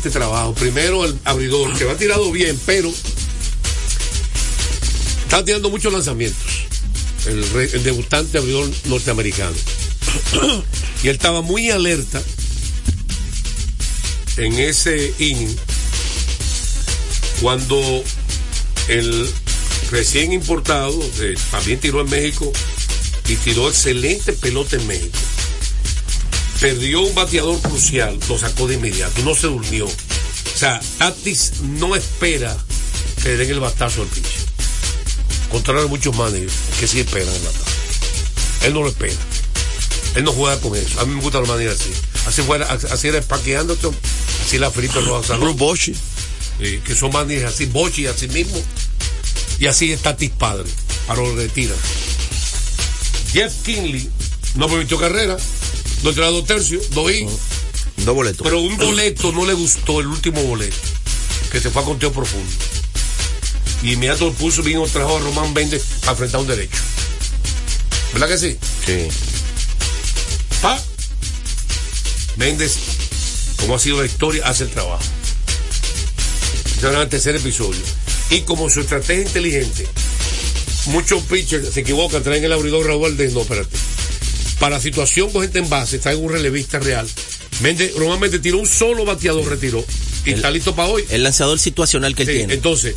excelente trabajo. Primero el abridor, que va tirado bien, pero está tirando muchos lanzamientos. El, re- el debutante abridor norteamericano. y él estaba muy alerta en ese inning cuando el recién importado, también tiró en México y tiró excelente pelota en México. Perdió un bateador crucial, lo sacó de inmediato, no se durmió. O sea, Tatis no espera que le den el batazo al pitcher. Contrario a muchos managers que sí esperan el batazo. Él no lo espera. Él no juega con eso. A mí me gustan los managers así. Así fuera, así era Sparky Anderson, así la Felipe Rojas Salón. Bochy. Eh, que son managers así, Bochi así mismo. Y así es Tatis padre, para lo retira. Jeff Kinley no permitió carrera, no entró dos tercios, dos boletos. pero un boleto no le gustó, el último boleto, que se fue a conteo profundo. Y inmediato el pulso vino, trajo a Román Méndez a enfrentar un derecho. ¿Verdad que sí? Sí. Pa. Méndez, como ha sido la historia, hace el trabajo. Este era el tercer episodio. Y como su estrategia inteligente, muchos pitchers se equivocan, traen el abridor Raúl Valdés, no, espérate. Para la situación con gente en base, traen un relevista real. Román Méndez tiró un solo bateador, retiró. Y está listo para hoy. El lanzador situacional que él Sí, tiene. entonces,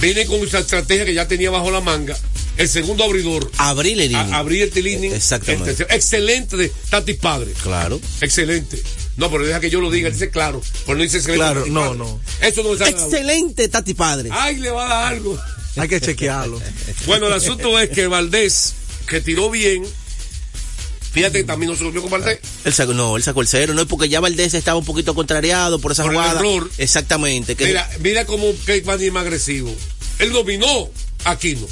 viene con esa estrategia que ya tenía bajo la manga. El segundo abridor, Abrir el inning. abrir el inning. Exactamente. El tercero. Excelente de Tatis Padre. Claro. Excelente. No, pero deja que yo lo diga, dice claro. Pero no dice excelente. Claro, no, Padre. no. Eso no boca. Excelente, Tati Padre. Ay, le va a dar algo. Hay que chequearlo. Bueno, el asunto es que Valdés, que tiró bien, fíjate, también no se volvió con Valdés. Él sacó, no, él sacó el cero, no es porque ya Valdés estaba un poquito contrariado por esa Por el jugada. error. Exactamente. Que Mira, mira cómo Kate es más agresivo. Él dominó a Aquino.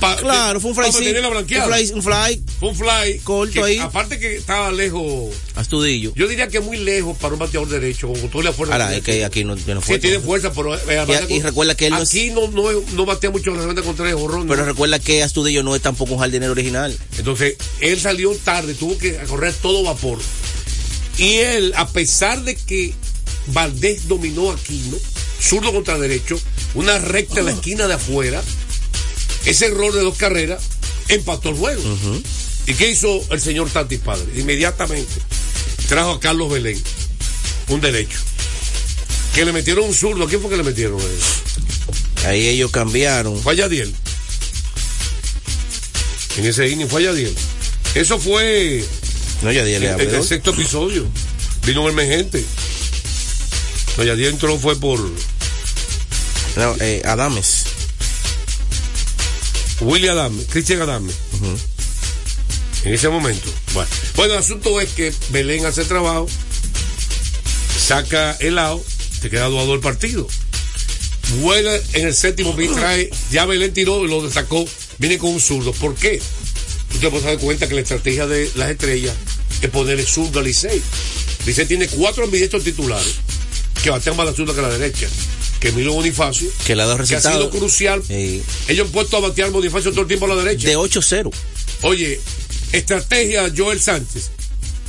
Pa- claro, fue un fly. sí. un fly, un fly Fue un fly. Corto que, ahí. Aparte que estaba lejos. Astudillo. Yo diría que muy lejos para un bateador derecho, con toda la fuerza. Ahora, es que aquí no tiene Sí, fuerza. tiene fuerza, pero. eh, Y- y recuerda que él no es- Aquí no, no, no batea mucho la contra el jorrón. Pero ¿no? recuerda que Astudillo no es tampoco un jardinero original. Entonces, él salió tarde, tuvo que correr todo vapor. Y él, a pesar de que Valdés dominó aquí, ¿no? Zurdo contra derecho, una recta en la esquina de afuera, ese error de dos carreras, empató el juego. ¿Y qué hizo el señor Tatis Padre? Inmediatamente trajo a Carlos Belén, un derecho. Que le metieron un zurdo. ¿A quién fue que le metieron? Ahí ellos cambiaron. Fue a Yadiel. En ese inning fue a Yadiel. Eso fue No, ya dije en, en el sexto episodio. Vino un emergente. No, Yadiel entró fue por No, eh, Adames. William Adame, Cristian Adame. En ese momento. Bueno. bueno, el asunto es que Belén hace trabajo, saca el lado, te queda 2 a 2 el partido. Vuela en el séptimo, vi trae, ya Belén tiró y lo sacó, viene con un zurdo. ¿Por qué? Usted puede dar cuenta que la estrategia de las estrellas es poner el zurdo al Licey. Licey tiene cuatro ambidiestros titulares que batean más la zurda que la derecha. Que Milo Bonifacio, Que le ha dado que ha sido crucial. Sí. Ellos han puesto a batear Bonifacio todo el tiempo a la derecha. De 8-0. Oye, estrategia Joel Sánchez.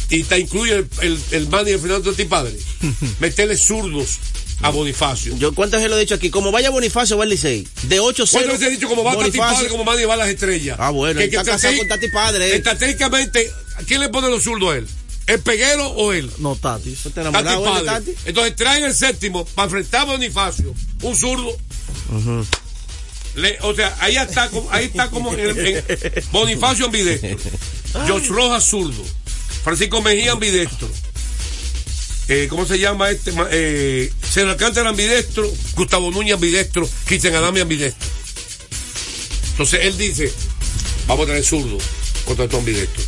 Y te incluye el, el, el manager Fernando Tati Padre. Meterle zurdos a Bonifacio. Yo cuántas veces lo he dicho aquí, como vaya Bonifacio va el Licey. De 8-0. ¿Cuántas veces he dicho como va Tati Bonifacio- Padre, como va a las estrellas? Ah, bueno, él está casado con Tati Padre, eh. Estratégicamente, ¿a quién le pone los zurdos a él? ¿El peguero o él? No, Tati. Está Tati Padre. Tati. Entonces traen el séptimo para enfrentar a Bonifacio, un zurdo. Le- o sea, ahí está, como- ahí está como en- en- Bonifacio ambidestro, George Rojas zurdo, Francisco Mejía ambidestro, eh, ¿cómo se llama este? Eh, Cero Alcántara ambidestro, Gustavo Núñez ambidestro, Cristian Adame ambidestro. Entonces él dice, vamos a traer zurdo contra estos ambidestros.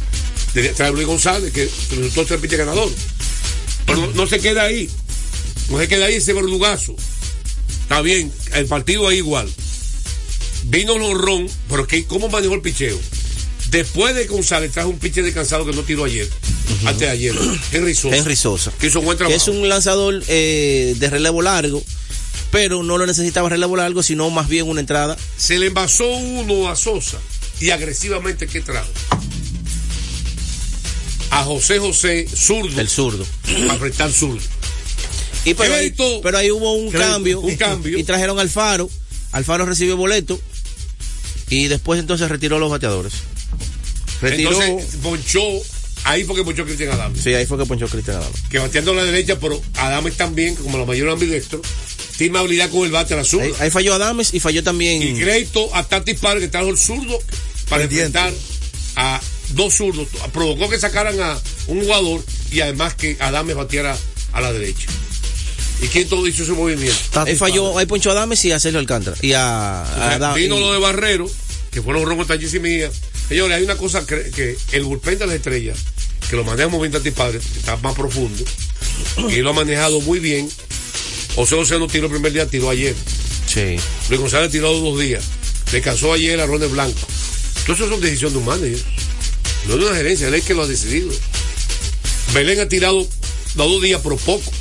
Trae Luis González, que resultó ser pitcher ganador. Pero no, no se queda ahí. No se queda ahí ese verdugazo. Está bien, el partido ahí igual. Vino Lonrón, pero que, ¿cómo manejó el picheo? Después de González trajo un pitcher descansado que no tiró ayer, antes de ayer, Henry Sosa. Henry Sosa. Que hizo un buen Que trabajo. es un lanzador eh, de relevo largo, pero no lo necesitaba relevo largo, sino más bien una entrada. Se le envasó uno a Sosa y agresivamente, ¿qué trajo? A José José, zurdo, El zurdo. para enfrentar zurdo. Y pero, ahí, pero ahí hubo un Crédito, cambio. un cambio. Y trajeron al Faro. Alfaro recibió boleto. Y después entonces retiró los bateadores. Retiró. Entonces, ponchó, ahí fue que ponchó Cristian Adams. sí, ahí fue que ponchó Cristian Adams. Que bateando a la derecha, pero Adams también, como la mayoría ambidextro, tiene más habilidad con el bate a la zurda. Ahí, ahí falló Adames y falló también. Y crédito a Tati Par, que trajo el zurdo para Pendiente. enfrentar a dos zurdos. Provocó que sacaran a un jugador y además que Adams batiera a la derecha. ¿Y quién todo hizo ese movimiento? Ahí falló, ahí ponchó a Adames y a Sergio Alcántara. Y a, Vino y- lo de Barrero, que fueron roncos Tachis y Mejía. Señores, hay una cosa que, que el bullpen de las estrellas, que lo manejamos bien Tati Padre, está más profundo, y lo ha manejado muy bien. José José no tiró el primer día, tiró ayer. Sí. Luis González tiró dos días. Descansó ayer a Ronald Blanco. Entonces son decisiones de un manager. No es una gerencia, es que lo ha decidido. Belén ha tirado los dos días, pero poco.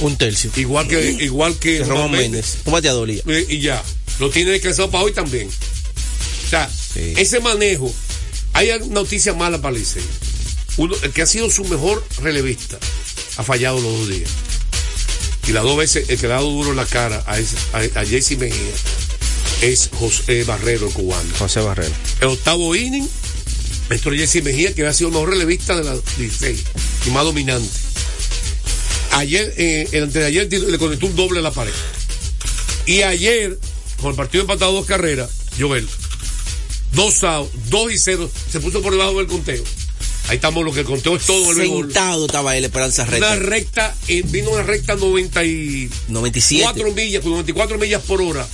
Un tercio. Igual que, igual que Que Román Méndez. Un bateador y ya. Eh, y ya. Lo tiene descansado para hoy también. O sea, Sí. ese manejo. Hay noticia mala para Licey. Uno, el que ha sido su mejor relevista ha fallado los dos días. Y las dos veces el que le ha dado duro en la cara a, ese- a, a Jesse Mejía es José Barrero, el cubano. José Barrera. El octavo inning, entró Jesse Mejía, que ha sido el mejor relevista de la Licey y más dominante. Ayer, eh, de ayer le conectó un doble a la pared. Y ayer, con el partido empatado dos carreras, Joel, dos outs, dos y cero, se puso por debajo del conteo. Ahí estamos, lo que el conteo es todo el. Sentado estaba él, Esperanza Recta. Una recta, eh, vino una recta 94 97. millas, con 94 millas por hora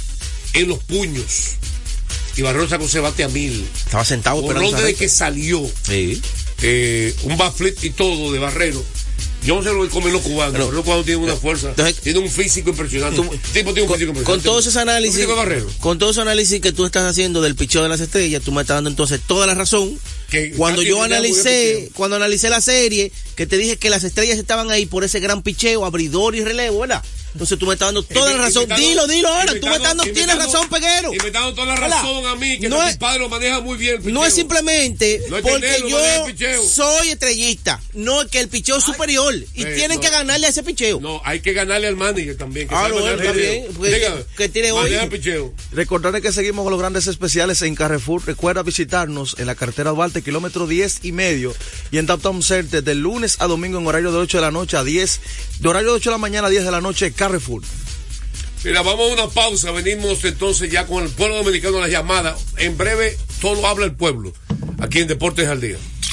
en los puños. Y Barrero sacó ese bate a mil. Estaba sentado Por Esperanza donde de Recta. que salió Sí. eh, un backflip y todo de Barrero. Yo no sé lo que comen los cubanos. Pero- los cubanos tienen una fuerza. entonces- tiene un físico impresionante. Tú- tipo tiene un Con, físico con impresionante. todo ese análisis, Un físico de Barrero. con todo ese análisis que tú estás haciendo del picheo de las estrellas, tú me estás dando entonces toda la razón. Que Cuando yo analicé, cuando analicé la serie, que te dije que las estrellas estaban ahí por ese gran picheo, abridor y relevo, ¿verdad? Entonces tú me estás dando toda la razón. Dilo, dilo ahora. Tú me estás dando, tienes razón, Peguero. Y me está dando toda la ¿Verdad? razón a mí, que No mi es- padre lo maneja muy bien. el No es simplemente No es porque yo soy estrellista, no es que el picheo es superior y eh, tienen no. que ganarle a ese picheo. No, hay que ganarle al manager también. Que sabe no, manejar el está picheo. bien, pues, Dígame, que tiene hoy. Recordarle que seguimos con los grandes especiales en Carrefour. Recuerda visitarnos en la carretera Duarte, kilómetro 10 y medio. Y en Downtown Center, de lunes a domingo en horario de 8 de la noche a 10. De horario de 8 de la mañana a 10 de la noche, Carrefour. Mira, vamos a una pausa. Venimos entonces ya con el pueblo dominicano a la llamada. En breve, solo habla el pueblo. Aquí en Deportes al Día.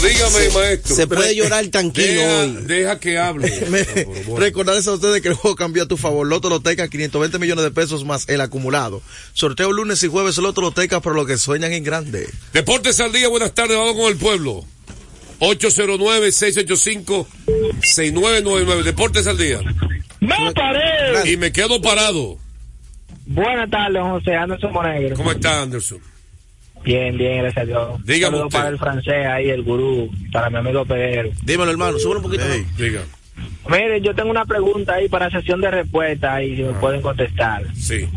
Dígame, maestro. Se puede llorar tranquilo Deja, hoy. deja que hable. Me- Pero bueno. Recordarles a ustedes que el juego cambió a tu favor. Loto Loteca, 520 millones de pesos más el acumulado. Sorteo lunes y jueves Loto Loteca, pero lo que sueñan en grande. Deportes al Día, buenas tardes, vamos con el pueblo. 809-685-6999. Deportes al día. ¡Me paré! Y me quedo parado. Buenas tardes, José Anderson Monegro. ¿Cómo está, Anderson? Bien, bien, gracias a Dios. Dígame Saludo usted. para el francés ahí, el gurú, para mi amigo Peguero. Dímelo, hermano, súbelo un poquito. Diga. Mire, yo tengo una pregunta ahí para sesión de respuesta ahí, si me pueden contestar. Sí.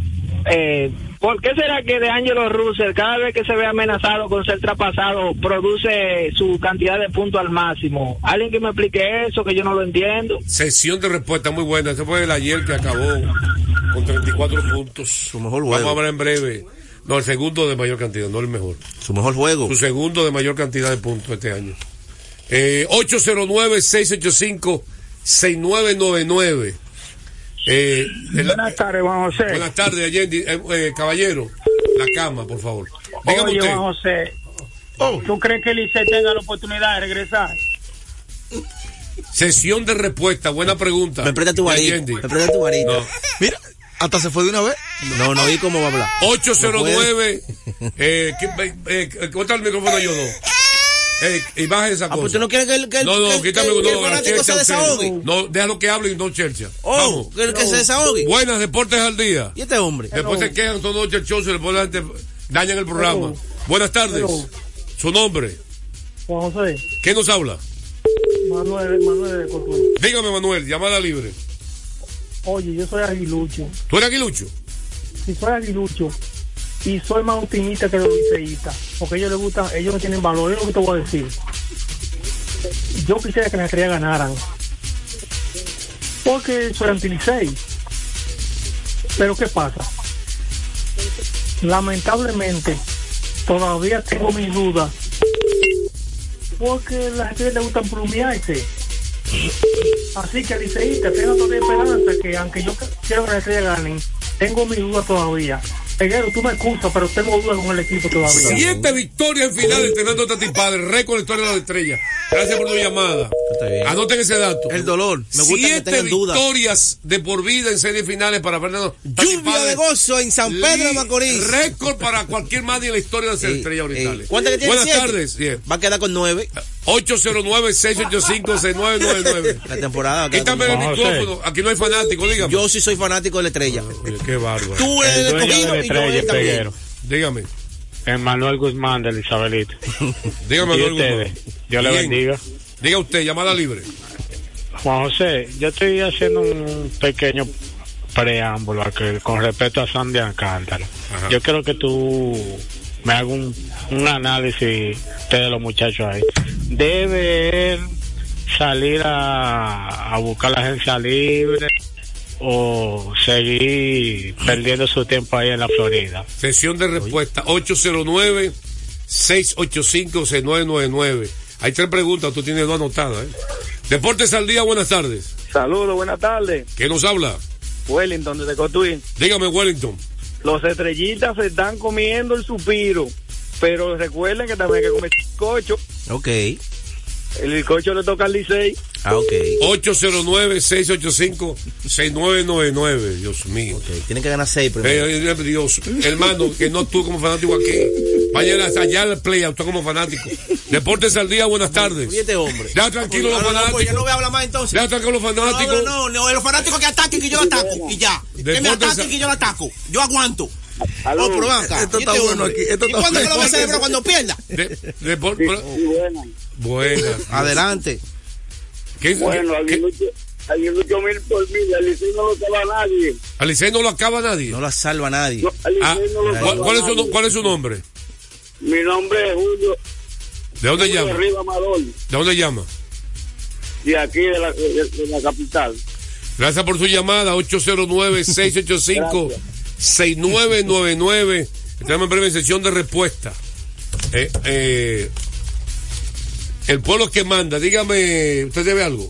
Eh, ¿Por qué será que de Angelo Russell, cada vez que se ve amenazado con ser traspasado, produce su cantidad de puntos al máximo? ¿Alguien que me explique eso, que yo no lo entiendo? Sesión de respuesta muy buena. Ese fue el ayer que acabó con 34 puntos. Su mejor Vamos a ver en breve. No, el segundo de mayor cantidad, no el mejor. Su mejor juego. Su segundo de mayor cantidad de puntos este año. Eh, 809-685-6999. Eh, Buenas tardes, Juan José. buenas tardes, Allende. Eh, eh, caballero, la cama, por favor. Dígame Oye, usted. Juan José, ¿tú crees que Licey tenga la oportunidad de regresar? Sesión de respuesta, buena pregunta. Me presta tu varita. Me presta tu varita. No. Mira, hasta se fue de una vez. No, no vi cómo va a hablar. 809 eh, ¿qué- eh, eh, ¿Cómo está el micrófono yo dos? Eh, y baje esa Ah, cosa. pues tú no quieres que el, que el- no, no, que el- quítame que el- que el no, chercha se usted. desahogue. No, déjalo que hable y no chercha. Oh, Vamos. que, que se desahogue. Buenas, deportes al día. ¿Y este hombre? Después se quejan todos los y después la gente dañan el programa. Buenas tardes. Hello. Su nombre. Juan José, ¿Qué nos habla? Manuel, Manuel de Cotuí. Dígame, Manuel, llamada libre. Oye, yo soy aguilucho. ¿Tú eres aguilucho? Si soy aguilucho y soy más optimista que los liceístas, porque ellos les gustan, ellos no tienen valor, es lo que te voy a decir. Yo quisiera que las estrellas ganaran, porque soy anti-licey. Pero ¿qué pasa? Lamentablemente, todavía tengo mis dudas, porque las estrellas les gustan plumearse. Así que liceísta, tengo todavía esperanza que aunque yo quiero que las estrellas ganen, tengo mis dudas todavía. Peguero, tú me excusas, pero tengo dudas con el equipo todavía. Siete victorias en final entrenando a Tati Padre, récord historia de la estrella. Gracias por tu llamada. Está bien. Anoten ese dato. El dolor. Me gusta Siete victorias de por vida en series finales para Fernando. Lluvia Padre. de gozo en San Pedro de Macorís. Récord para cualquier madre en la historia de las estrellas orientales. ¿Cuántas que tiene? Buenas Siete. tardes. Bien. Va a quedar con nueve. 809-685-6999. La temporada. va a quedar con Quítame el nueve. micrófono. Aquí no hay fanático, dígame. Yo sí soy fanático de la estrella. Oye, qué bárbaro. Tú eres El escogido la y yo también. Dígame. Emanuel Guzmán de Isabelita. Dígame, y Manuel ustedes, Guzmán. Dios le bendiga. Diga usted, llamada libre. Juan José, yo estoy haciendo un pequeño preámbulo que- con respecto a Sandy Alcántara. Ajá. Yo quiero que tú me hagas un, un análisis de los muchachos ahí. ¿Debe él salir a, a buscar la agencia libre o seguir perdiendo su tiempo ahí en la Florida? Sesión de respuesta. 809-685-6999. Hay tres preguntas, tú tienes dos anotadas. ¿eh? Deportes al día, buenas tardes. Saludos, buenas tardes. ¿Quién nos habla? Wellington desde Cotuí. Dígame, Wellington. Los estrellitas se están comiendo el suspiro, pero recuerden que también hay que comer cocho. Ok. El cocho le toca al Licey. Ah, ok. 809-685-6999. Dios mío. Ok. Tienen que ganar seis primero. Eh, eh, Dios, hermano, que no tú como fanático aquí. Vaya allá al play, usted como fanático. Deportes al día, buenas tardes. Este hombre. Deja tranquilo los pues ya no fanáticos. voy a hablar más entonces. Deja tranquilo los No, fanáticos. no, no, no, los fanáticos que ataquen que yo ataco y ya. Que me ataquen que yo lo ataco. Yo aguanto. Aló. Oh, pero ven acá. Esto ¿Y está bueno aquí, esto ¿Y está cuándo que lo va a celebrar cuando pierda? De- Buenas. Adelante. ¿Qué- Bueno, qué- Aguilucho, Aguilucho mil por mil, al Licey no lo acaba nadie. Al Licey no lo acaba nadie. No salva nadie. Ah, lo ¿cuál, salva cuál es su, no- nadie. cuál es su nombre? Mi nombre es Julio, ¿De dónde Julio llama? Riva Amador, ¿De dónde llama? de aquí de la, de, de la capital. Gracias por su llamada, 809-685-6999. Estamos en breve sesión de respuesta. Eh, eh, el pueblo que manda, dígame, ¿usted debe algo?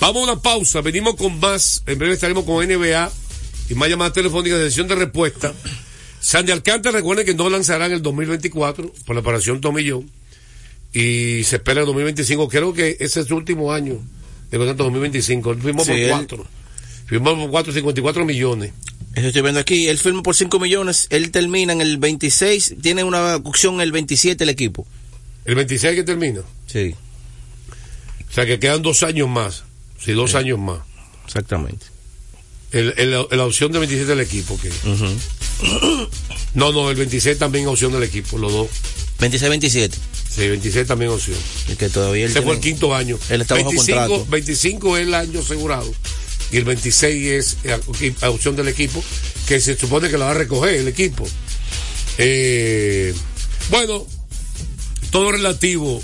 Vamos a una pausa, venimos con más. En breve estaremos con NBA y más llamadas telefónicas de sesión de respuesta. Sandy Alcántara, recuerden que no lanzarán el 2024 por la operación Tomillón y se espera el 2025. Creo que ese es su último año de contrato 2025. Él firmó Sí, por cuatro. Firmó por cuatro, 54 millones. Eso estoy viendo aquí. Él firma por 5 millones. Él termina en el 26. Tiene una opción el 27 el equipo. El 26 que termina. Sí. O sea que quedan dos años más. Sí, dos años más. Exactamente. El, el- la opción de 27 del equipo. que No, no, el 26 también opción del equipo, los dos. 26-27. Sí, 26 también opción. Y que todavía él Ese fue el tiene- quinto año. Él está bajo 25, contrato. 25 es el año asegurado. Y el 26 es la opción del equipo, que se supone que la va a recoger el equipo. Eh, bueno, todo relativo.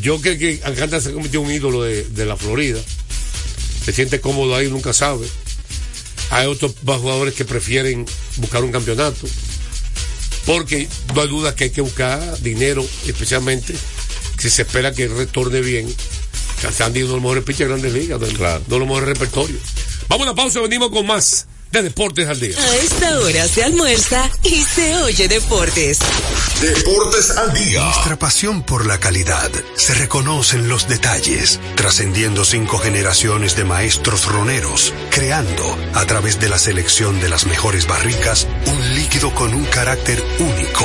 Yo creo que Alcántara se convirtió en un ídolo de, de la Florida. Se siente cómodo ahí, nunca sabe. Hay otros jugadores que prefieren buscar un campeonato. Porque no hay duda que hay que buscar dinero, especialmente si se espera que retorne bien. Sandy es uno de los mejores pitchers de grandes ligas, de, de los mejores repertorios. Vamos a una pausa, venimos con más de Deportes al Día. A esta hora se almuerza y se oye deportes. Deportes al día. Nuestra pasión por la calidad se reconoce en los detalles, trascendiendo cinco generaciones de maestros roneros, creando, a través de la selección de las mejores barricas, un líquido con un carácter único,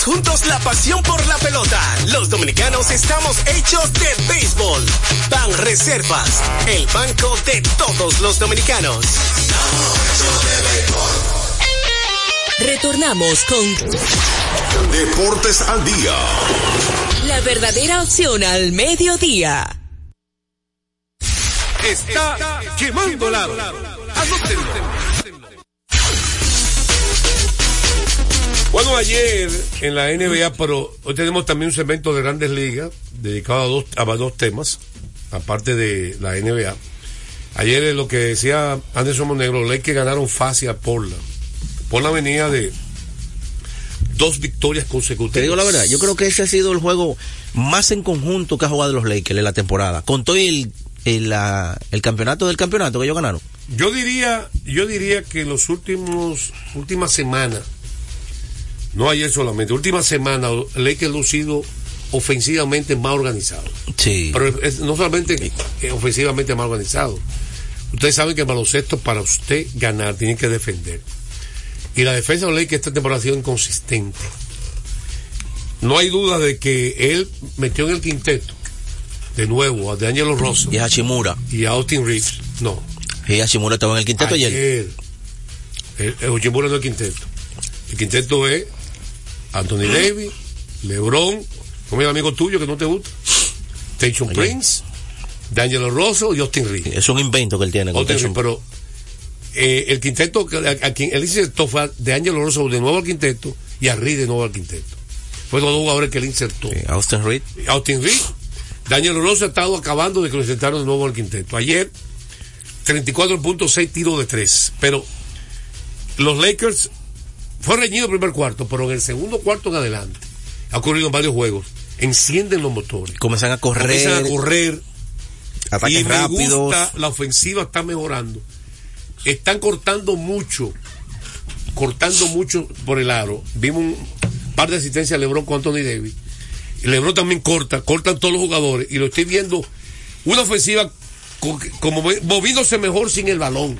Juntos la pasión por la pelota. Los dominicanos estamos hechos de béisbol. Ban Reservas, el banco de todos los dominicanos. Retornamos con Deportes al día. la verdadera opción al mediodía. Está quemando la Bueno, ayer en la NBA, pero hoy tenemos también un segmento de grandes ligas dedicado a dos, a dos temas, aparte de la NBA. Ayer lo que decía Anderson Monegro, los que ganaron fácil a Portland. Portland venía de dos victorias consecutivas. Te digo la verdad, yo creo que ese ha sido el juego más en conjunto que ha jugado los Lakers en la temporada. Con todo el, el, la- el campeonato del campeonato que ellos ganaron. Yo diría, yo diría que los últimos, últimas semanas, no ayer solamente, última semana, Lakers ha lucido ofensivamente más organizado. Sí. Pero es- no solamente eh, ofensivamente más organizado. Ustedes saben que el baloncesto para usted ganar tiene que defender. Y la defensa de Lakers esta temporada ha sido inconsistente. No hay duda de que él metió en el quinteto de nuevo a D'Angelo Rosso Y a Hachimura. y a Austin Reeves. No, Y Hachimura estaba en el quinteto ayer. Ayer. El, el Hachimura no es el quinteto. El quinteto es Anthony Davis, LeBron, como el amigo tuyo que no te gusta, Tension. Prince, D'Angelo Rosso y Austin Reeves. Es un invento que él tiene. con. Reeves, pero eh, el quinteto, a, a quien él insertó fue de Angelo Rosso de nuevo al quinteto y a Reed de nuevo al quinteto. Fue los dos jugadores que él insertó. Austin Reed. Austin Reed. Daniel Rosso ha estado acabando de que lo insertaron de nuevo al quinteto. Ayer, 34.6 tiros de tres. Pero los Lakers fue reñido el primer cuarto, pero en el segundo cuarto en adelante, ha ocurrido en varios juegos, encienden los motores. Comienzan a correr. Comienzan a correr. Ataques y me rápidos. gusta, la ofensiva está mejorando. Están cortando mucho, cortando mucho por el aro. Vimos un par de asistencias a LeBron con Anthony Davis. LeBron también corta, cortan todos los jugadores. Y lo estoy viendo una ofensiva co- como moviéndose mejor sin el balón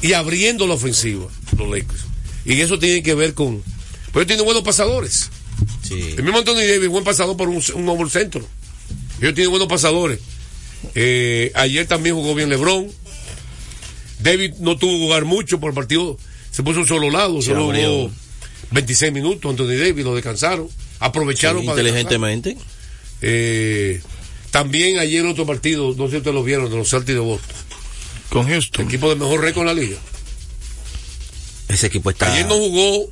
y abriendo la ofensiva, los Lakers. Y eso tiene que ver con. Pues tienen buenos pasadores. El mismo Anthony Davis, buen pasador por un, un over centro. Ellos tienen buenos pasadores. Eh, ayer también jugó bien LeBron. David no tuvo que jugar mucho por el partido. Se puso un solo lado, Se solo abrió. jugó 26 minutos. Anthony Davis lo descansaron. Aprovecharon Sí, para inteligentemente. Eh, también ayer otro partido, no sé si ustedes lo vieron, de los Celtics de Boston. Con Houston. El equipo de mejor récord en la liga. Ese equipo está. Ayer no jugó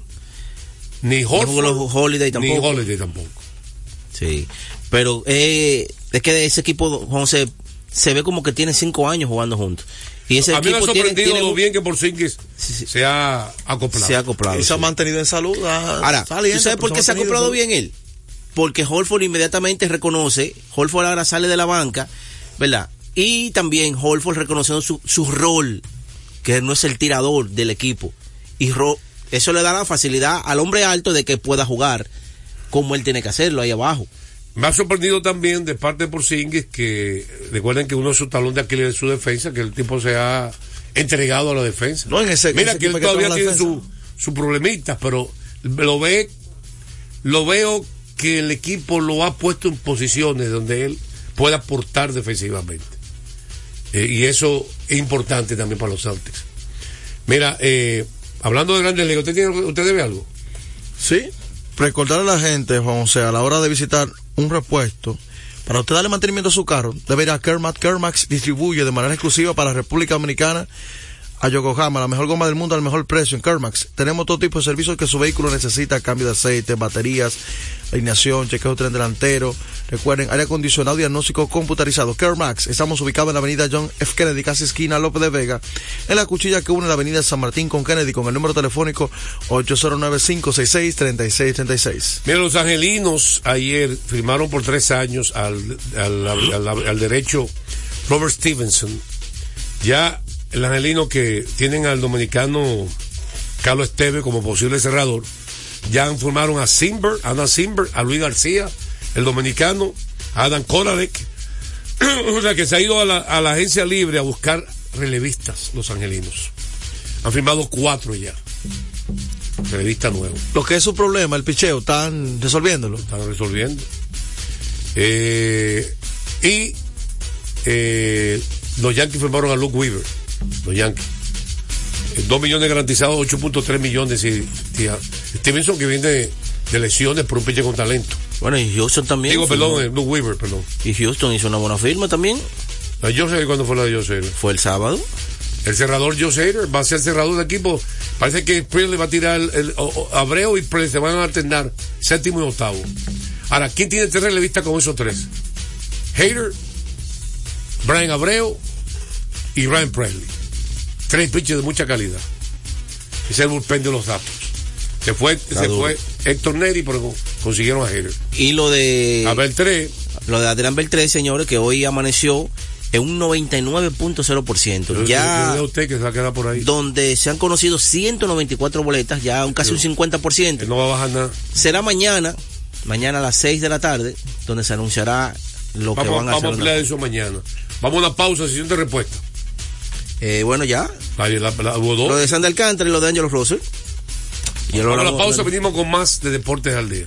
ni No Horford jugó los Holiday tampoco. ni Holiday tampoco. Sí. Pero eh, es que ese equipo, José, se ve como que tiene cinco años jugando juntos. Y ese A mí me ha equipo tiene, sorprendido tiene lo bien que Porzingis se ha acoplado. Se ha acoplado, Y se sí. ha mantenido en salud. ah, Ahora, saliente, ¿tú sabes por qué se ha acoplado bien él? Porque Holford inmediatamente reconoce, Holford ahora sale de la banca, ¿verdad? Y también Holford reconociendo su, su rol, que no es el tirador del equipo. Y Ro- eso le da la facilidad al hombre alto de que pueda jugar como él tiene que hacerlo ahí abajo. Me ha sorprendido también de parte de Porzingis que recuerden que uno de sus talón de Aquiles es su defensa, que el tipo se ha entregado a la defensa. No, en ese- Mira ese que él que todavía tiene su, su problemita, pero lo ve, lo veo que el equipo lo ha puesto en posiciones donde él pueda aportar defensivamente. Eh, y eso es importante también para los Celtics. Mira, eh, hablando de grandes ligas, ¿usted, tiene, ¿usted debe algo? Sí. Recordar a la gente, Juan José, a la hora de visitar un repuesto, para usted darle mantenimiento a su carro, debe ir a Kermax. Kermax distribuye de manera exclusiva para la República Dominicana a Yokohama, la mejor goma del mundo al mejor precio en Kermax. Tenemos todo tipo de servicios que su vehículo necesita, cambio de aceite, baterías, alineación, chequeo de tren delantero. Recuerden, aire acondicionado, diagnóstico computarizado. Kermax, estamos ubicados en la avenida John F. Kennedy, casi esquina López de Vega, en la cuchilla que une la avenida San Martín con Kennedy, con el número telefónico 809-566-3636. Mira, los angelinos ayer firmaron por tres años al- al derecho Robert Stevenson. Ya el angelino que tienen al dominicano Carlos Esteve como posible cerrador, ya firmaron a Simber, a Adam Simber, a Luis García, el dominicano, a Adam Kolarek. o sea que se ha ido a la, a la agencia libre a buscar relevistas, los angelinos. Han firmado cuatro ya. Relevistas nuevos. Lo que es su problema, el picheo, están resolviéndolo. Están resolviendo. Eh, y eh, los Yankees firmaron a Luke Weaver. Los Yankees. Eh, Dos millones garantizados, 8.3 millones. Y, y a- Stevenson que viene de, de lesiones por un pitcher con talento. Bueno, y Houston también. Digo, firmó. perdón, eh, Luke Weaver, perdón. Y Houston hizo una buena firma también. La Joe Hader, ¿cuándo fue la de Hader? Fue el sábado. El cerrador Hader va a ser cerrador de equipo. Parece que Presley va a tirar el, el- o- o- Abreu y Presley se van a alternar séptimo y octavo. Ahora, ¿quién tiene tres relevistas con esos tres? Hader, Brian Abreu y Ryan Presley. Tres pitches de mucha calidad. Ese es el bullpen de los datos. Se fue, se fue Héctor Neri, pero con- consiguieron a Hader. Y lo de. A Beltré. Lo de Adrián Beltré, señores, que hoy amaneció en un 99.0%. Yo- yo- Ya. yo usted que se va a quedar por ahí. donde se han conocido 194 boletas, ya un casi un 50%. No va a bajar nada. Será mañana, mañana a las 6 de la tarde, donde se anunciará lo que van a vamos a hacer. ampliar eso mañana. Vamos a una pausa, sesión de respuesta. Eh, bueno, ya. La- la- hubo dos. Lo de Sander Alcántara y lo de Angelo Russell. Y a la pausa, venimos con más de Deportes al Día.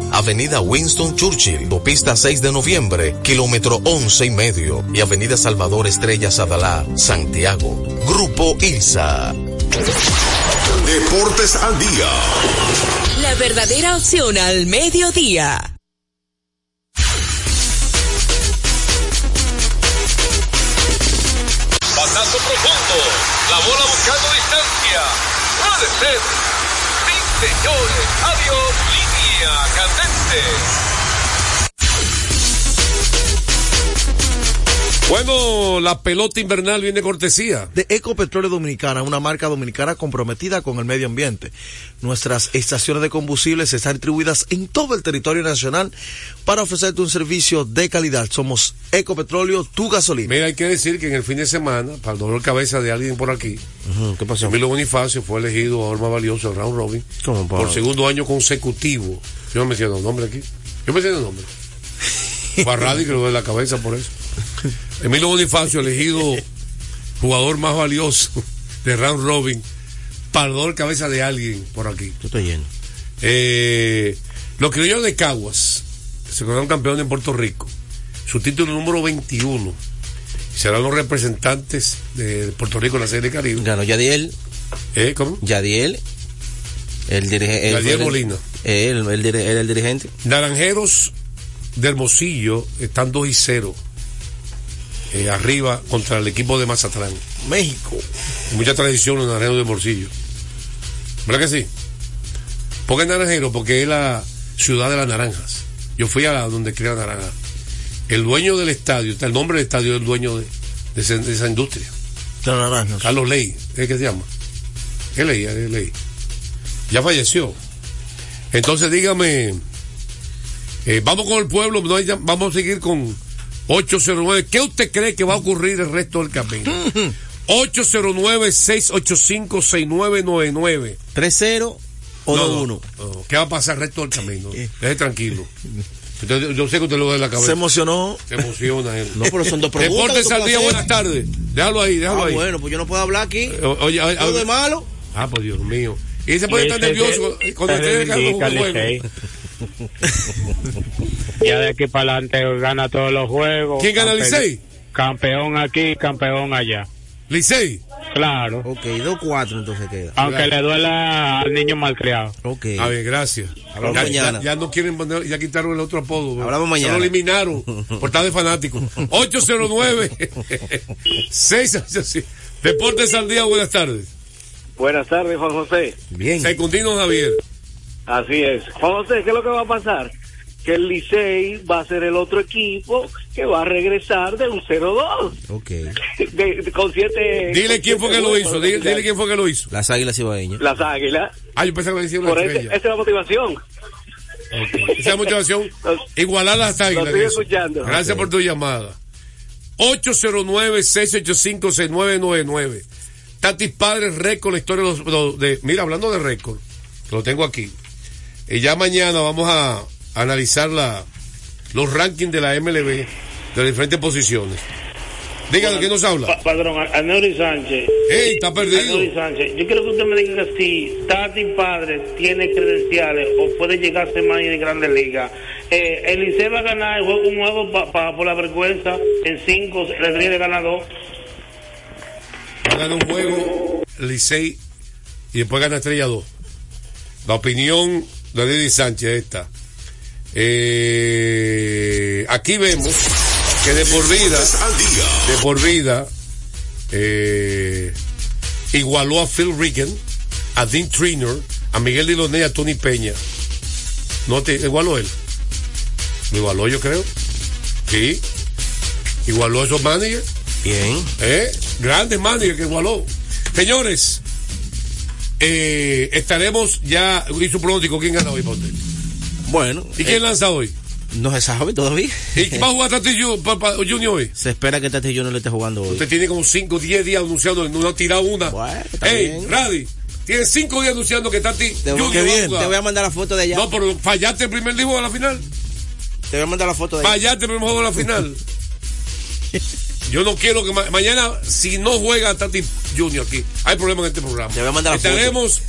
Avenida Winston Churchill, Autopista 6 de Noviembre, kilómetro 11 y medio, y Avenida Salvador Estrella Sadalá, Santiago. Grupo ILSA. Deportes al día. La verdadera opción al mediodía. Candente. Bueno, la pelota invernal viene cortesía. De Ecopetróleo Dominicana, una marca dominicana comprometida con el medio ambiente. Nuestras estaciones de combustibles están distribuidas en todo el territorio nacional para ofrecerte un servicio de calidad. Somos Ecopetróleo, tu gasolina. Mira, hay que decir que en el fin de semana, para el dolor de cabeza de alguien por aquí, ¿Qué pasó? Emilio Bonifacio fue elegido jugador más valioso del round robin ¿Cómo, por segundo año consecutivo. Yo no me siento el nombre aquí. Yo me siento el nombre. Barradi que lo de la cabeza por eso. Emilio Bonifacio elegido jugador más valioso de round robin el de cabeza de alguien por aquí. Yo estoy lleno. Eh, los criollos de Caguas se coronaron campeones en Puerto Rico. Su título número 21. Serán los representantes de Puerto Rico en la Serie Caribe. Ganó Yadiel. ¿Eh? ¿Cómo? Yadiel. El dirigente. Yadiel Molina. Él, el, dir- él, el dirigente. Naranjeros de Hermosillo están 2 y 0 eh, arriba contra el equipo de Mazatlán. México. Mucha tradición en Naranjeros de Hermosillo. ¿Verdad que sí? ¿Por qué Naranjero? Porque es la ciudad de las naranjas. Yo fui a la donde cría naranja. El dueño del estadio, está el nombre del estadio, es el dueño de, de esa, de esa industria. De naranjas. Carlos Ley, ¿es que se llama? ¿Qué Ley? ¿Qué Ley? Ya falleció. Entonces dígame, eh, vamos con el pueblo, no hay llam- vamos a seguir con 809. ¿Qué usted cree que va a ocurrir el resto del camino? 809-685-6999. 3-0 o No, 2-1. no, no. ¿Qué va a pasar el resto del camino? Deje tranquilo. Usted- yo sé que usted lo ve en la cabeza. Se emocionó. Se emociona él. No, pero son dos preguntas. Deportes al día, buenas tardes. Déjalo ahí, déjalo Ah, ahí. bueno, pues yo no puedo hablar aquí. Eh, o- Oye, oye, Todo de malo. Ah, pues Dios mío. Y se puede estar nervioso cuando esté dejando un juego. Ya de aquí para adelante gana todos los juegos. ¿Quién gana, Campe- Licey? Campeón aquí, campeón allá. Licey. Claro. Ok, 2-4 entonces queda. Aunque le duela al niño malcriado. Ok. A ver, gracias. Hablamos ya, mañana. Ya, ya no quieren poner, ya quitaron el otro apodo. Hablamos Se mañana. lo eliminaron por estar de fanático. 809 686 Deportes al día, buenas tardes. Buenas tardes, Juan José. Bien. Secundino Javier. Así es. José, ¿qué es lo que va a pasar? Que el Licey va a ser el otro equipo que va a regresar de un 0-2. Ok. De- de- con siete. Dile con quién fue que lo hizo. Dile, dile quién fue que lo hizo. Las águilas ibaeñas. Las águilas. Ah, yo pensaba que decía una Por estrella. esa es la motivación. Ok. Esa es la motivación. Igualar las Lo águilas. estoy escuchando. Gracias por tu llamada. 809-685-6999. Tatis Padres, récord, la historia de los, los- de, mira, hablando de récord, lo tengo aquí. Y ya mañana vamos a, a analizar la, los rankings de la MLB de las diferentes posiciones. Dígame, ¿quién nos habla? Pa- Padrón, a- a Neuri Sánchez. ¡Ey, está perdido! Sánchez. Yo quiero que usted me diga si Tati Padre tiene credenciales o puede llegar a ser más de Grandes Ligas. Eh, el Licey va a ganar el juego- un juego pa- pa- por la vergüenza en cinco, le ganar dos. Gana un juego, Licey, y después gana Estrella 2. La opinión de Didi Sánchez es esta. Eh, aquí vemos que de por vida, de por vida, eh, igualó a Phil Regan, a Dean Trainer, a Miguel Diloné y a Tony Peña. No te igualó él. Lo igualó yo creo. Sí. Igualó a esos managers. Bien. ¿Eh? Grandes managers que igualó. Señores, eh, estaremos ya. ¿Y su pronóstico? ¿Quién gana hoy, Ponte? Bueno. ¿Y quién eh, lanza hoy? No se sabe todavía. ¿Y va a jugar Tati Junior hoy? Se espera que Tati Junior le esté jugando hoy. Usted tiene como 5 10 días anunciando, no ha tirado una. está Ey, bien. Radi, tiene 5 días anunciando que Tati Te voy, Junior va a jugar. te voy a mandar la foto de allá. No, pero fallaste el primer juego de la final. Te voy a mandar la foto de allá. Fallaste el primer juego de la final. Yo no quiero que ma- mañana, si no juega Tati Junior aquí, hay problema en este programa. Te voy a mandar estaremos,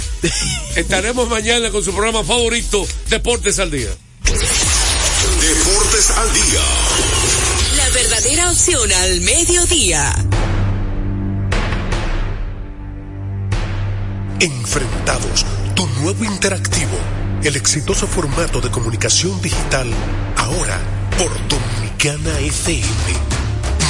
estaremos mañana con su programa favorito, Deportes al Día. Deportes al día. La verdadera opción al mediodía. Enfrentados, tu nuevo interactivo, el exitoso formato de comunicación digital, ahora por Dominicana FM.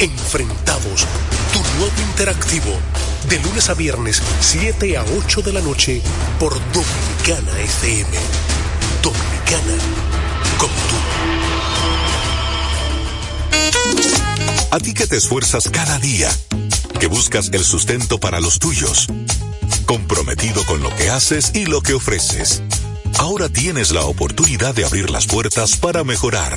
Enfrentados, tu nuevo interactivo, de lunes a viernes, 7 a 8 de la noche, por Dominicana FM. Dominicana, como tú. A ti que te esfuerzas cada día, que buscas el sustento para los tuyos, comprometido con lo que haces y lo que ofreces. Ahora tienes la oportunidad de abrir las puertas para mejorar,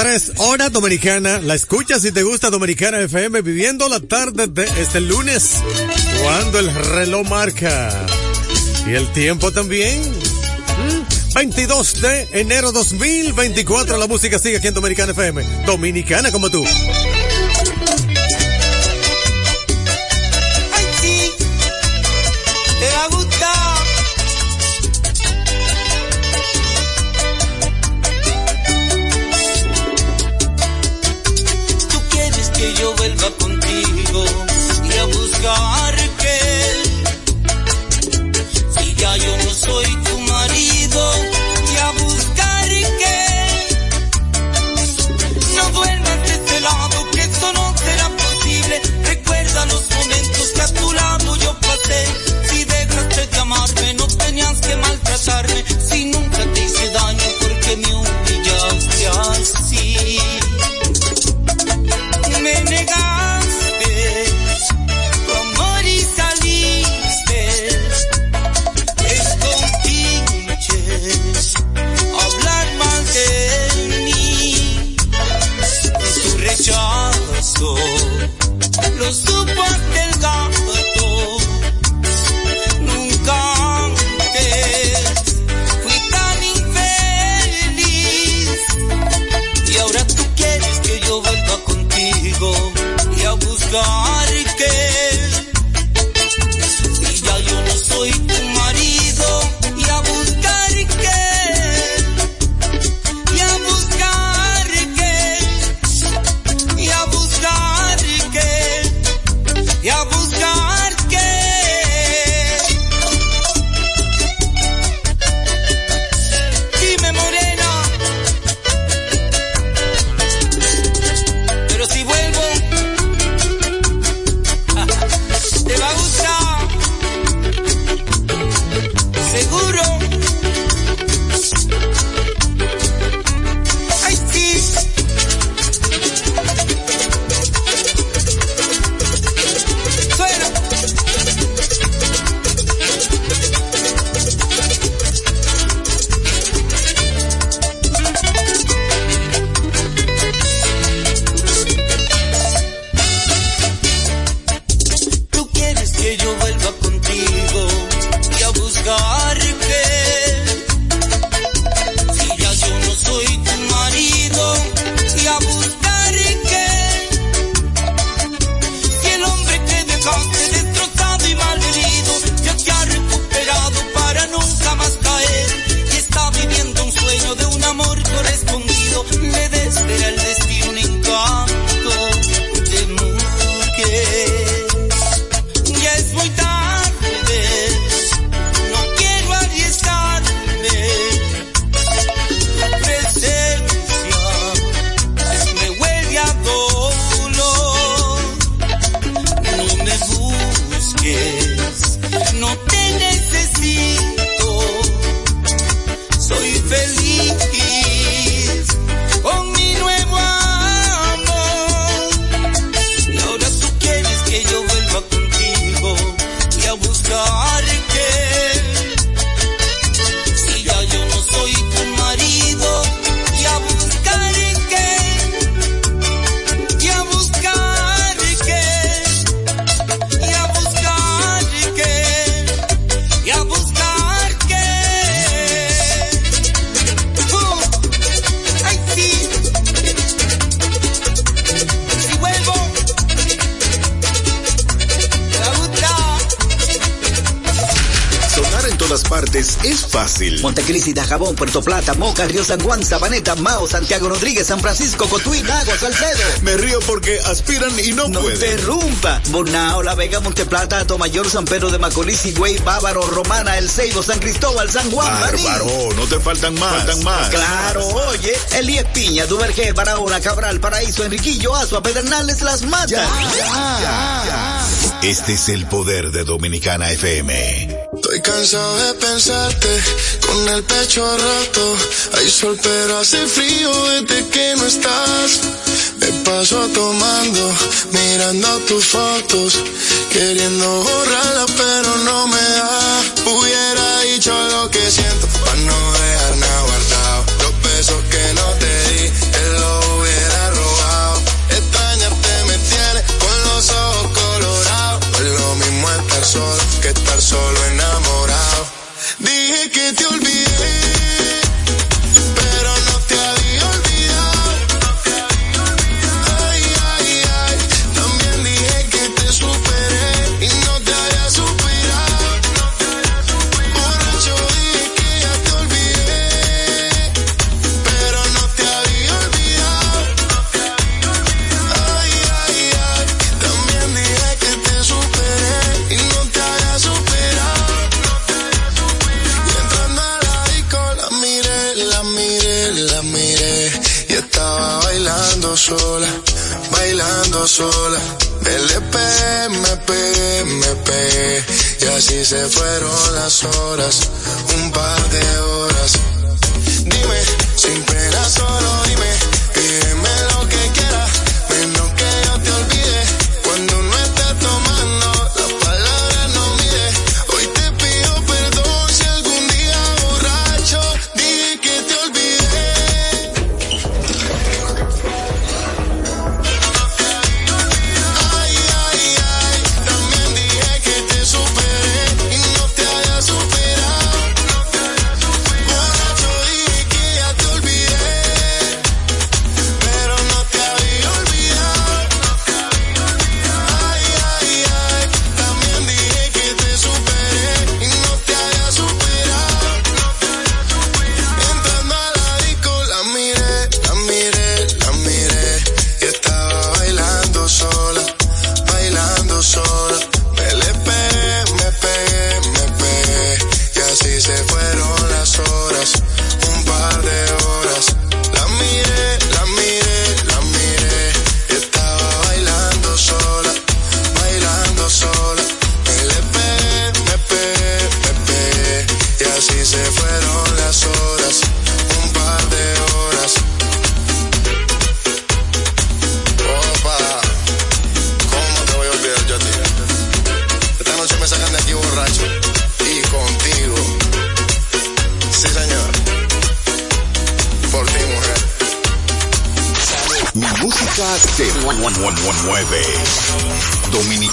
3, hora dominicana. La escuchas si te gusta Dominicana FM, viviendo la tarde de este lunes, cuando el reloj marca. Y el tiempo también. Mm, 22 de enero 2024, la música sigue aquí en Dominicana FM. Dominicana como tú. Fácil. Montecristi, Dajabón, Puerto Plata, Moca, Río San Juan, Sabaneta, Mao, Santiago Rodríguez, San Francisco, Cotuí, Agua, Salcedo. Me río porque aspiran y no, No pueden. interrumpa. Bonao, La Vega, Monteplata, Tomayor, San Pedro de Macorís, Higüey, Bávaro, Romana, El Ceibo, San Cristóbal, San Juan. Bárbaro, no te faltan más. Faltan más. Claro, oye, Elías Piña, Duvergé, Barahona, Cabral, Paraíso, Enriquillo, Azua, Pedernales, Las Matas. Este es el poder de Dominicana FM cansado de pensarte con el pecho roto. Hay sol pero hace frío desde que no estás. Me paso tomando, mirando tus fotos, queriendo borrarla pero no me da. Hubiera dicho lo que siento para no dejar nada guardado. Los besos que no te di, él lo hubiera robado. Extrañarte me tiene con los ojos colorados. Es lo mismo estar solo que estar solo en nada. El sola, bailando sola. LP, MP, MP, y así se fueron las horas, un par de horas.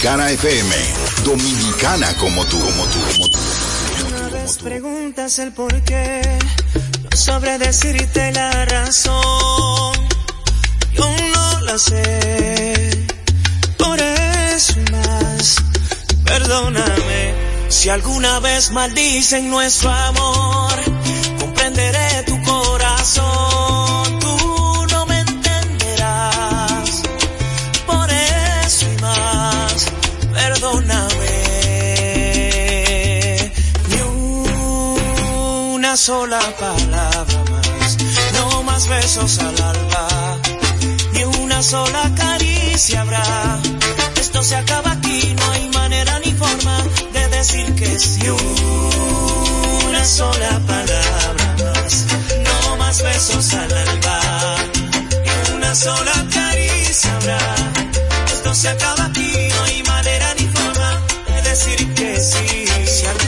Dominicana FM. Dominicana como tú, como tú, como tú. Una vez preguntas el por qué, no sabré decirte la razón. Yo no la sé, por eso más. Perdóname si alguna vez maldicen nuestro amor. Sola palabra más, no más besos al alba, ni una sola caricia habrá. Esto se acaba aquí, no hay manera ni forma de decir que sí. Una sola palabra más, no más besos al alba, ni una sola caricia habrá. Esto se acaba aquí, no hay manera ni forma de decir que sí.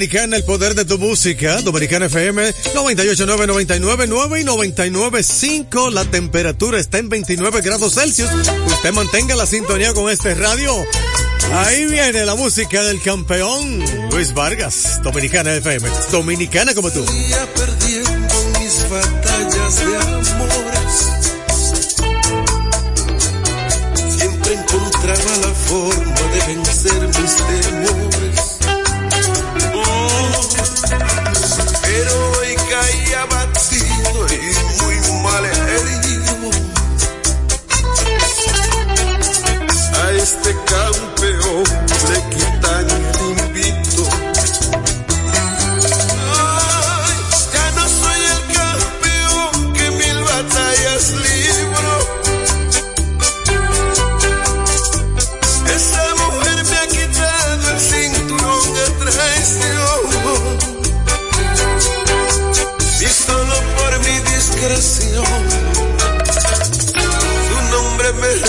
Dominicana, el poder de tu música. Dominicana FM 98.9, 99.9 y 99.5. La temperatura está en 29 grados Celsius. Usted mantenga la sintonía con este radio. Ahí viene la música del campeón Luis Vargas, Dominicana FM. Dominicana como tú.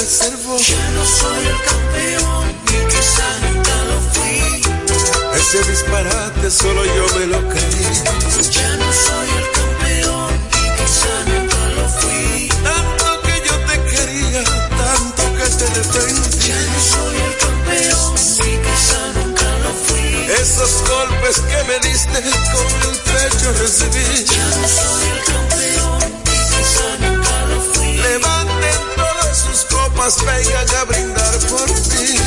Reservó. Ya no soy el campeón, ni quizá nunca lo fui. Ese disparate solo yo me lo creí. Ya no soy el campeón, y quizá nunca lo fui. Tanto que yo te quería, tanto que te defendí. Ya no soy el campeón, y quizá nunca lo fui. Esos golpes que me diste con el pecho recibí. Ya no soy el campeón, copas, vengan a brindar por ti.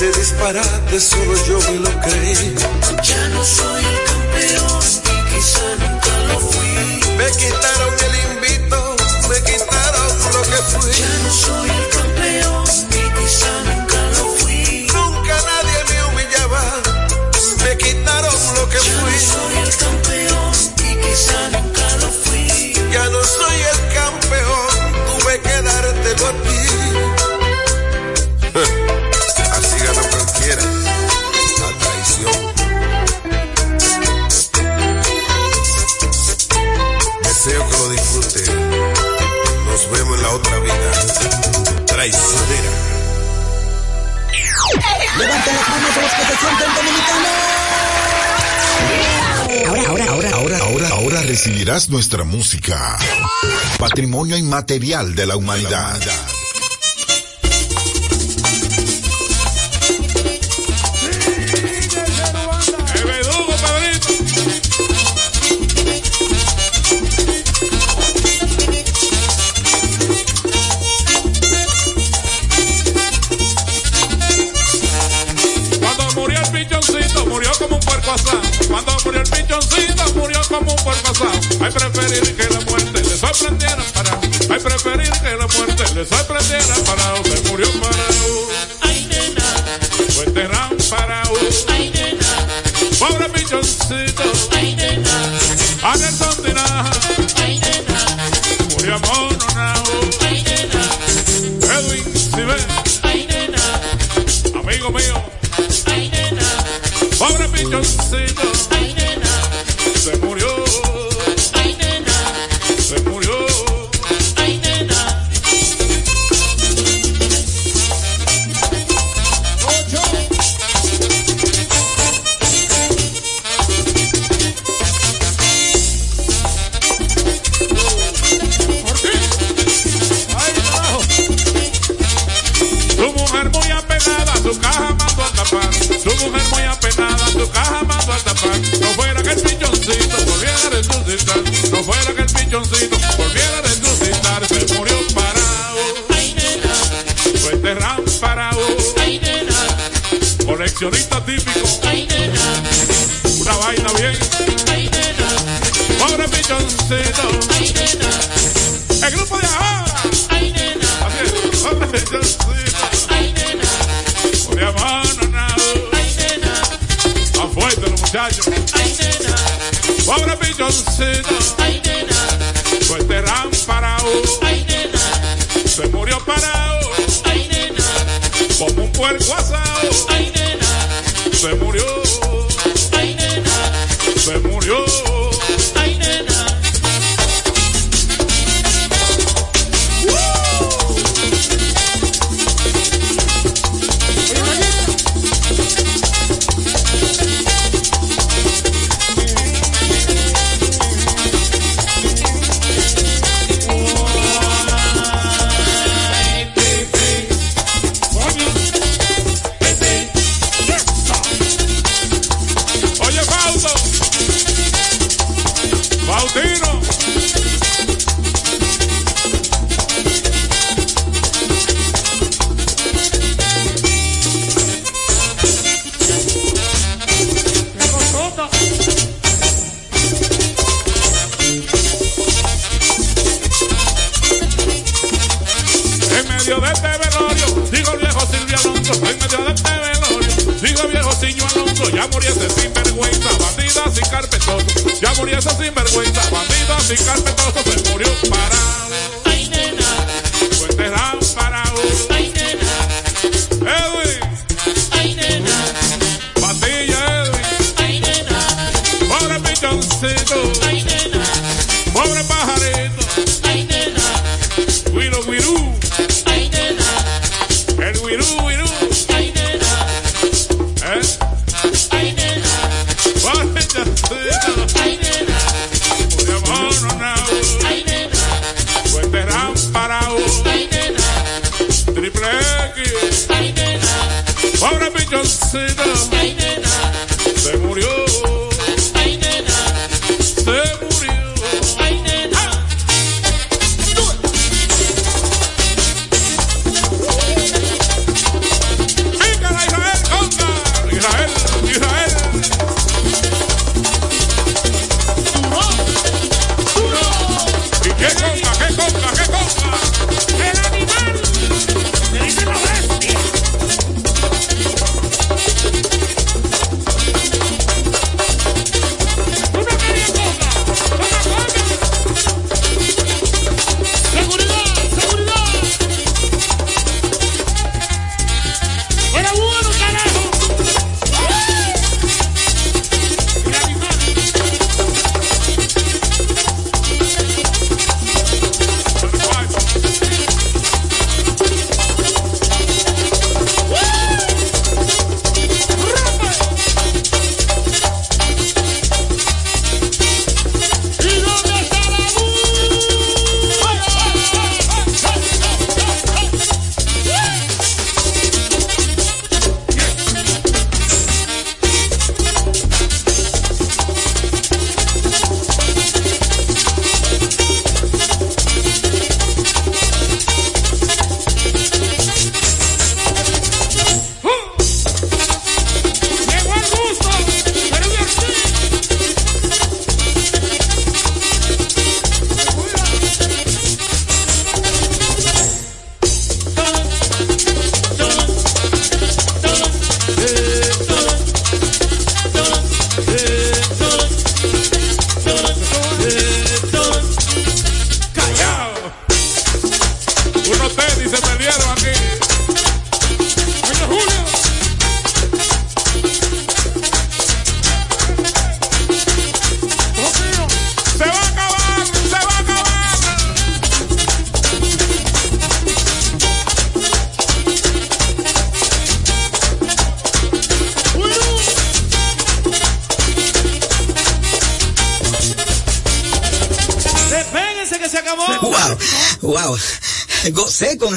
Ese disparate solo yo me lo creí. Ya no soy el campeón, quizá nunca lo fui. Me quitaron el invito, me quitaron lo que fui. Ya no soy el campeón, Ahora, ahora, ahora, ahora, ahora, ahora recibirás nuestra música. Patrimonio inmaterial de la humanidad. carpetoso, ya murió ese sinvergüenza, bandido así carpetoso se murió parado.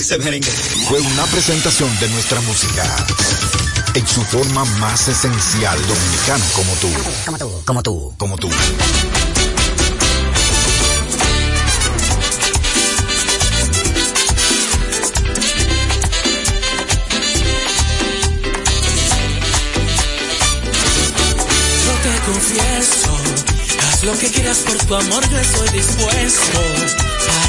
Ese merengue. Fue una presentación de nuestra música. En su forma más esencial dominicana como tú. Como tú, como tú. Como tú. Yo te confieso, haz lo que quieras por tu amor, yo estoy dispuesto.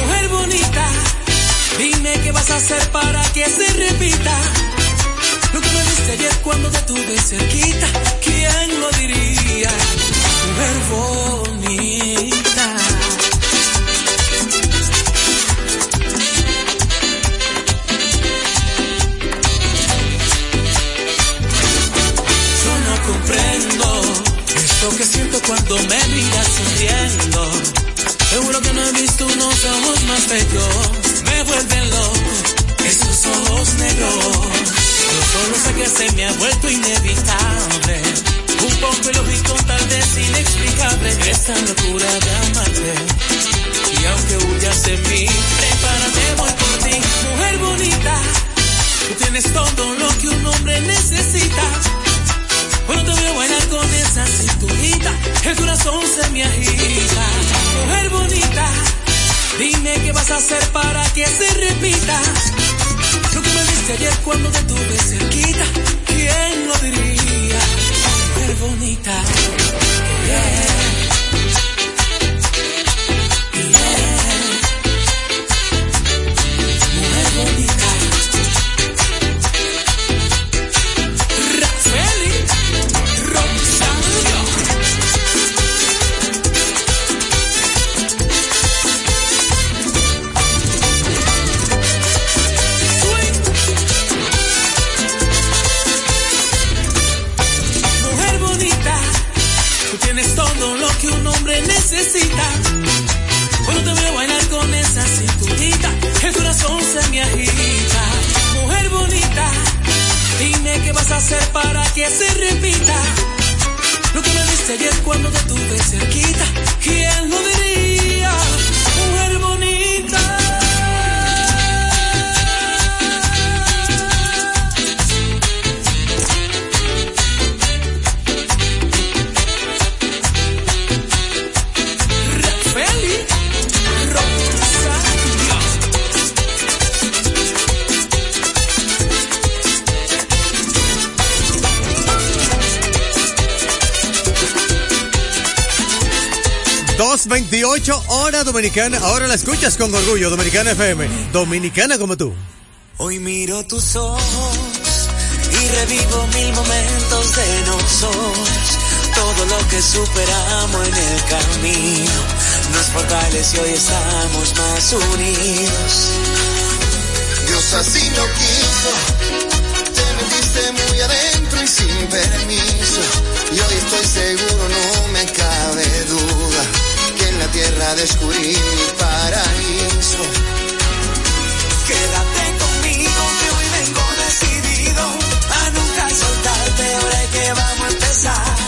Mujer bonita, dime qué vas a hacer para que se repita. Lo que me diste ayer cuando te tuve cerquita, ¿quién lo diría? Mujer bonita. Yo no comprendo esto que siento cuando me miras sonriendo. Me vuelven loco esos ojos negros. Yo solo sé que se me ha vuelto inevitable. Un poco ilógico, tal vez inexplicable. Esta locura de amarte. Y aunque huyas de mí, prepárate, voy por ti. Mujer bonita, tú tienes todo lo que un hombre necesita. Cuando te veo bailar con esa cinturita, el corazón se me agita. Mujer bonita, dime qué vas a hacer para que se repita. Lo que me diste ayer cuando te tuve cerquita, ¿quién lo diría? Mujer bonita. yeah. Hacer para que se repita. Lo que me diste ayer cuando te tuve cerquita, ¿quién lo diría? Mujer bonita. 28 horas dominicana. Ahora la escuchas con orgullo, Dominicana FM. Dominicana como tú. Hoy miro tus ojos y revivo mil momentos de nosotros. Todo lo que superamos en el camino nos fortaleció y hoy estamos más unidos. Dios así lo quiso. Te metiste muy adentro y sin permiso. Y hoy estoy seguro, no me cabe duda la tierra descubrí mi paraíso. Quédate conmigo que hoy vengo decidido a nunca soltarte ahora que vamos a empezar.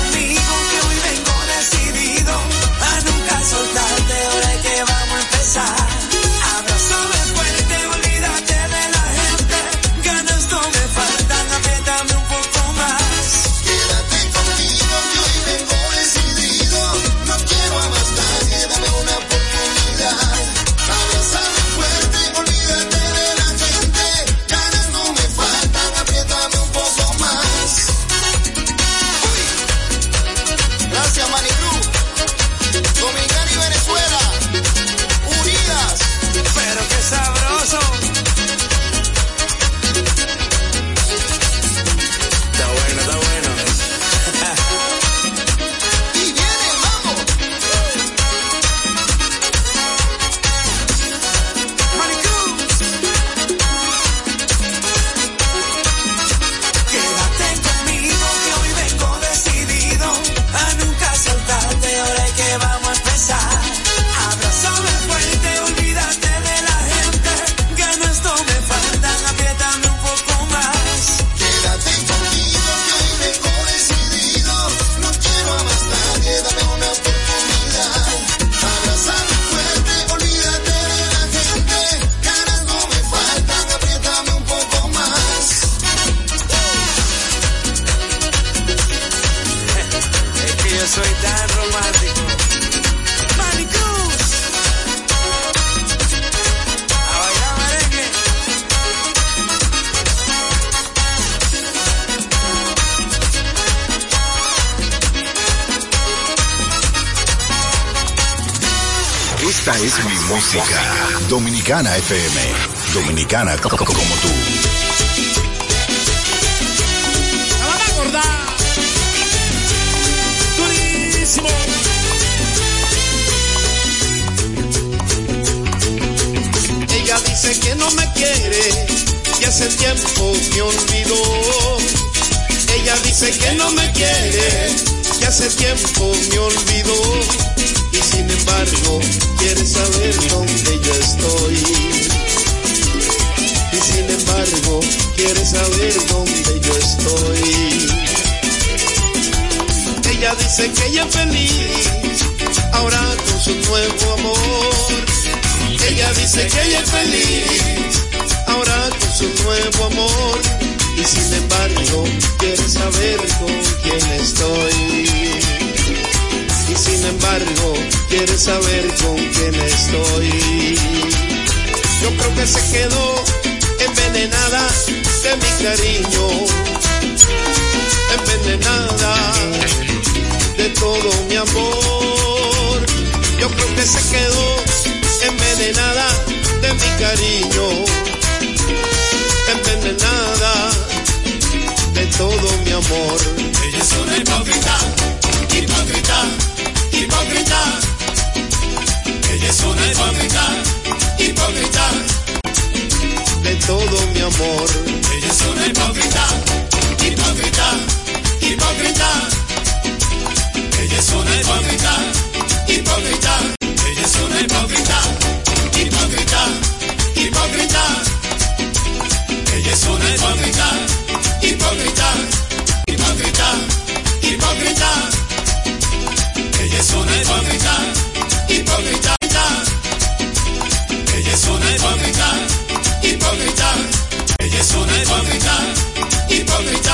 Dominicana FM. Dominicana co- co- como tú. ¡La. Ella dice que no me quiere, que hace tiempo me olvidó. Ella dice que no me quiere, que hace tiempo me olvidó. Y sin embargo, quiere saber dónde yo estoy. Y sin embargo, quiere saber dónde yo estoy. Ella dice que ella es feliz, ahora con su nuevo amor. Ella dice que ella es feliz, ahora con su nuevo amor. Y sin embargo, quiere saber con quién estoy. Sin embargo, quiere saber con quién estoy. Yo creo que se quedó envenenada de mi cariño. Envenenada de todo mi amor. Yo creo que se quedó envenenada de mi cariño, envenenada de todo mi amor. Ella es una hipócrita, hipócrita, hipócrita. Ella es una hipócrita, hipócrita. De todo mi amor. Ella es una hipócrita, hipócrita, hipócrita. Ella es una hipócrita, hipócrita. Ella es una hipócrita, hipócrita, hipócrita. Ella es una hipócrita, hipócrita, hipócrita. Ella es una hipócrita, hipócrita. Ella es una hipócrita, hipócrita. Ella es una hipócrita, hipócrita.